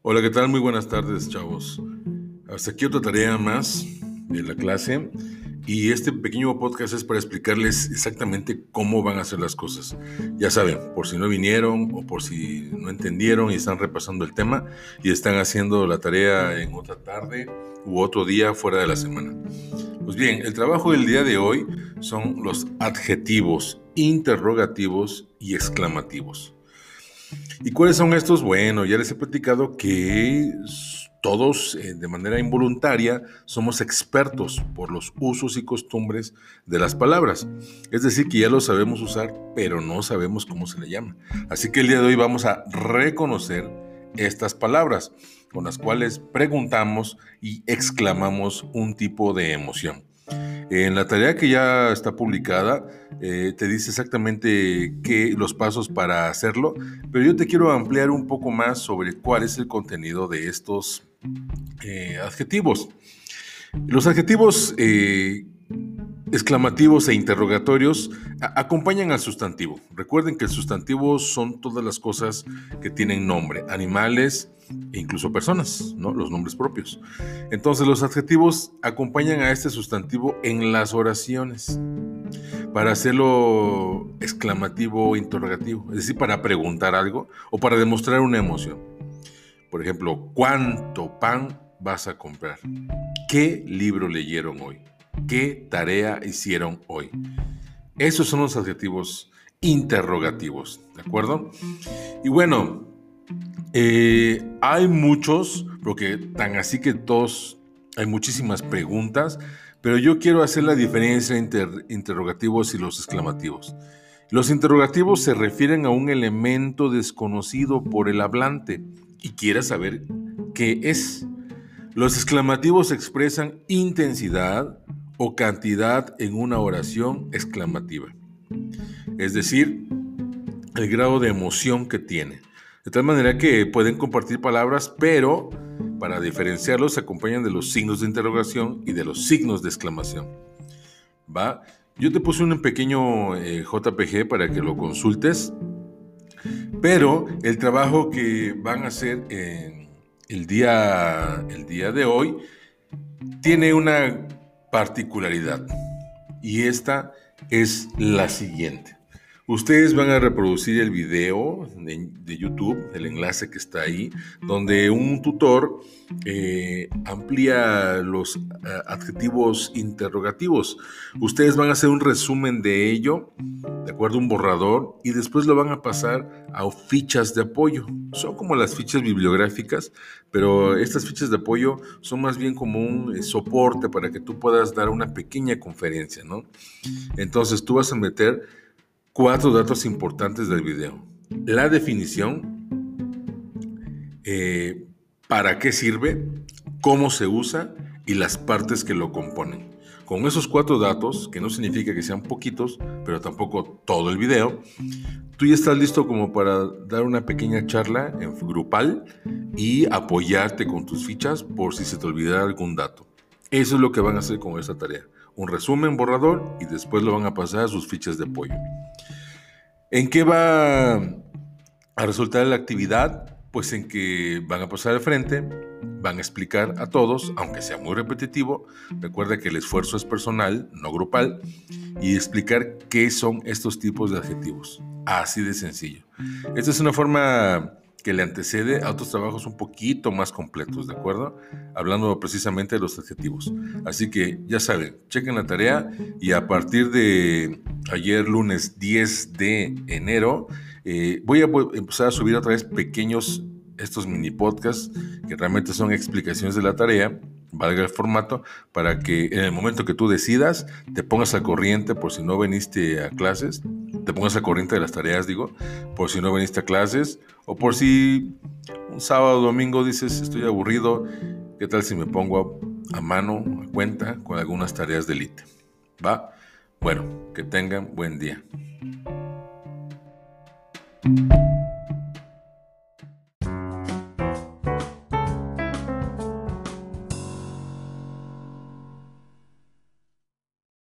Hola, ¿qué tal? Muy buenas tardes, chavos. Hasta aquí otra tarea más de la clase. Y este pequeño podcast es para explicarles exactamente cómo van a hacer las cosas. Ya saben, por si no vinieron o por si no entendieron y están repasando el tema y están haciendo la tarea en otra tarde u otro día fuera de la semana. Pues bien, el trabajo del día de hoy son los adjetivos, interrogativos y exclamativos. ¿Y cuáles son estos? Bueno, ya les he platicado que todos eh, de manera involuntaria somos expertos por los usos y costumbres de las palabras. Es decir, que ya lo sabemos usar, pero no sabemos cómo se le llama. Así que el día de hoy vamos a reconocer estas palabras con las cuales preguntamos y exclamamos un tipo de emoción. En la tarea que ya está publicada, eh, te dice exactamente qué, los pasos para hacerlo, pero yo te quiero ampliar un poco más sobre cuál es el contenido de estos eh, adjetivos. Los adjetivos eh, exclamativos e interrogatorios acompañan al sustantivo. Recuerden que el sustantivo son todas las cosas que tienen nombre, animales e incluso personas, ¿no? Los nombres propios. Entonces los adjetivos acompañan a este sustantivo en las oraciones para hacerlo exclamativo o interrogativo, es decir, para preguntar algo o para demostrar una emoción. Por ejemplo, ¿cuánto pan vas a comprar? ¿Qué libro leyeron hoy? ¿Qué tarea hicieron hoy? Esos son los adjetivos interrogativos, ¿de acuerdo? Y bueno, eh, hay muchos, porque tan así que todos, hay muchísimas preguntas, pero yo quiero hacer la diferencia entre interrogativos y los exclamativos. Los interrogativos se refieren a un elemento desconocido por el hablante y quiere saber qué es. Los exclamativos expresan intensidad, o cantidad en una oración exclamativa. Es decir, el grado de emoción que tiene. De tal manera que pueden compartir palabras, pero para diferenciarlos se acompañan de los signos de interrogación y de los signos de exclamación. ¿Va? Yo te puse un pequeño eh, JPG para que lo consultes, pero el trabajo que van a hacer el, día, el día de hoy tiene una particularidad y esta es la siguiente. Ustedes van a reproducir el video de, YouTube, el enlace que está ahí, donde un tutor eh, amplía los eh, adjetivos interrogativos. Ustedes van a hacer un resumen de ello, de acuerdo a un borrador, y después lo van a pasar a fichas de apoyo. Son como las fichas bibliográficas, pero estas fichas de apoyo son más bien como un eh, soporte para que tú puedas dar una pequeña conferencia, ¿no? Entonces tú vas a meter Cuatro datos importantes del video. La definición, eh, para qué sirve, cómo se usa y las partes que lo componen. Con esos cuatro datos, que no significa que sean poquitos, pero tampoco todo el video, tú ya estás listo como para dar una pequeña charla en grupal y apoyarte con tus fichas por si se te olvidara algún dato. Eso es lo que van a hacer con esta tarea. Un resumen borrador y después lo van a pasar a sus fichas de apoyo. ¿En qué va a resultar la actividad? Pues en que van a pasar al frente, van a explicar a todos, aunque sea muy repetitivo, recuerda que el esfuerzo es personal, no grupal, y explicar qué son estos tipos de adjetivos. Así de sencillo. Esta es una forma que le antecede a otros trabajos un poquito más completos, ¿de acuerdo? Hablando precisamente de los adjetivos. Así que ya saben, chequen la tarea y a partir de ayer lunes 10 de enero eh, voy a empezar a subir otra vez pequeños estos mini podcasts que realmente son explicaciones de la tarea valga el formato, para que en el momento que tú decidas te pongas a corriente por si no veniste a clases, te pongas a corriente de las tareas, digo, por si no veniste a clases, o por si un sábado o domingo dices estoy aburrido, ¿qué tal si me pongo a, mano, a cuenta, con algunas tareas de élite? ¿Va? Bueno, que tengan buen día.